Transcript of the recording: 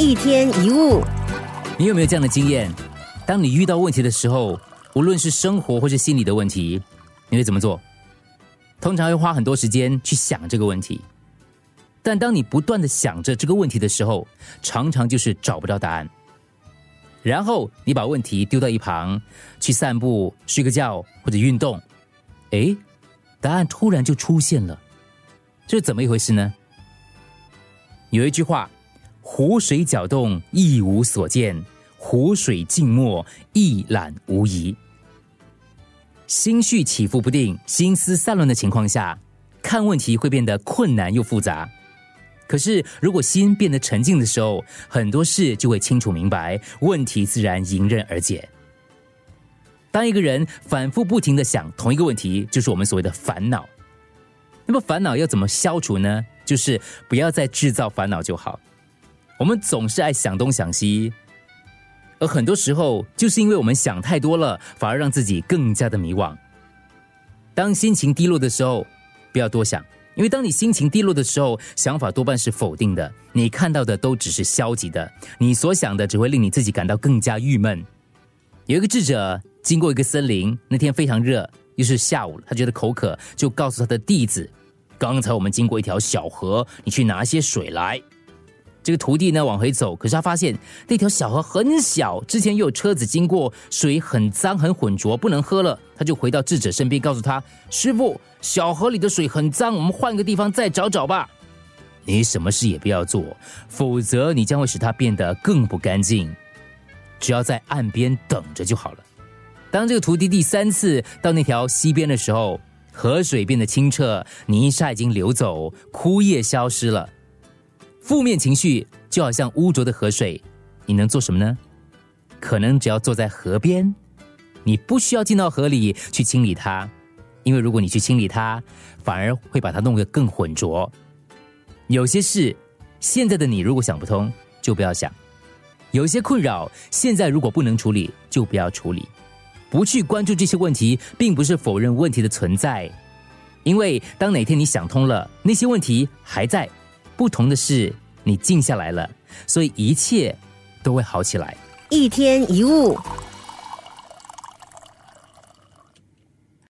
一天一物，你有没有这样的经验？当你遇到问题的时候，无论是生活或是心理的问题，你会怎么做？通常会花很多时间去想这个问题。但当你不断的想着这个问题的时候，常常就是找不到答案。然后你把问题丢到一旁，去散步、睡个觉或者运动，诶，答案突然就出现了，这是怎么一回事呢？有一句话。湖水搅动，一无所见；湖水静默，一览无遗。心绪起伏不定、心思散乱的情况下，看问题会变得困难又复杂。可是，如果心变得沉静的时候，很多事就会清楚明白，问题自然迎刃而解。当一个人反复不停的想同一个问题，就是我们所谓的烦恼。那么，烦恼要怎么消除呢？就是不要再制造烦恼就好。我们总是爱想东想西，而很多时候就是因为我们想太多了，反而让自己更加的迷惘。当心情低落的时候，不要多想，因为当你心情低落的时候，想法多半是否定的，你看到的都只是消极的，你所想的只会令你自己感到更加郁闷。有一个智者经过一个森林，那天非常热，又是下午，他觉得口渴，就告诉他的弟子：“刚才我们经过一条小河，你去拿些水来。”这个徒弟呢往回走，可是他发现那条小河很小，之前又有车子经过，水很脏很浑浊，不能喝了。他就回到智者身边，告诉他：“师傅，小河里的水很脏，我们换个地方再找找吧。”你什么事也不要做，否则你将会使它变得更不干净。只要在岸边等着就好了。当这个徒弟第三次到那条溪边的时候，河水变得清澈，泥沙已经流走，枯叶消失了。负面情绪就好像污浊的河水，你能做什么呢？可能只要坐在河边，你不需要进到河里去清理它，因为如果你去清理它，反而会把它弄得更浑浊。有些事，现在的你如果想不通，就不要想；有些困扰，现在如果不能处理，就不要处理。不去关注这些问题，并不是否认问题的存在，因为当哪天你想通了，那些问题还在。不同的是，你静下来了，所以一切都会好起来。一天一物。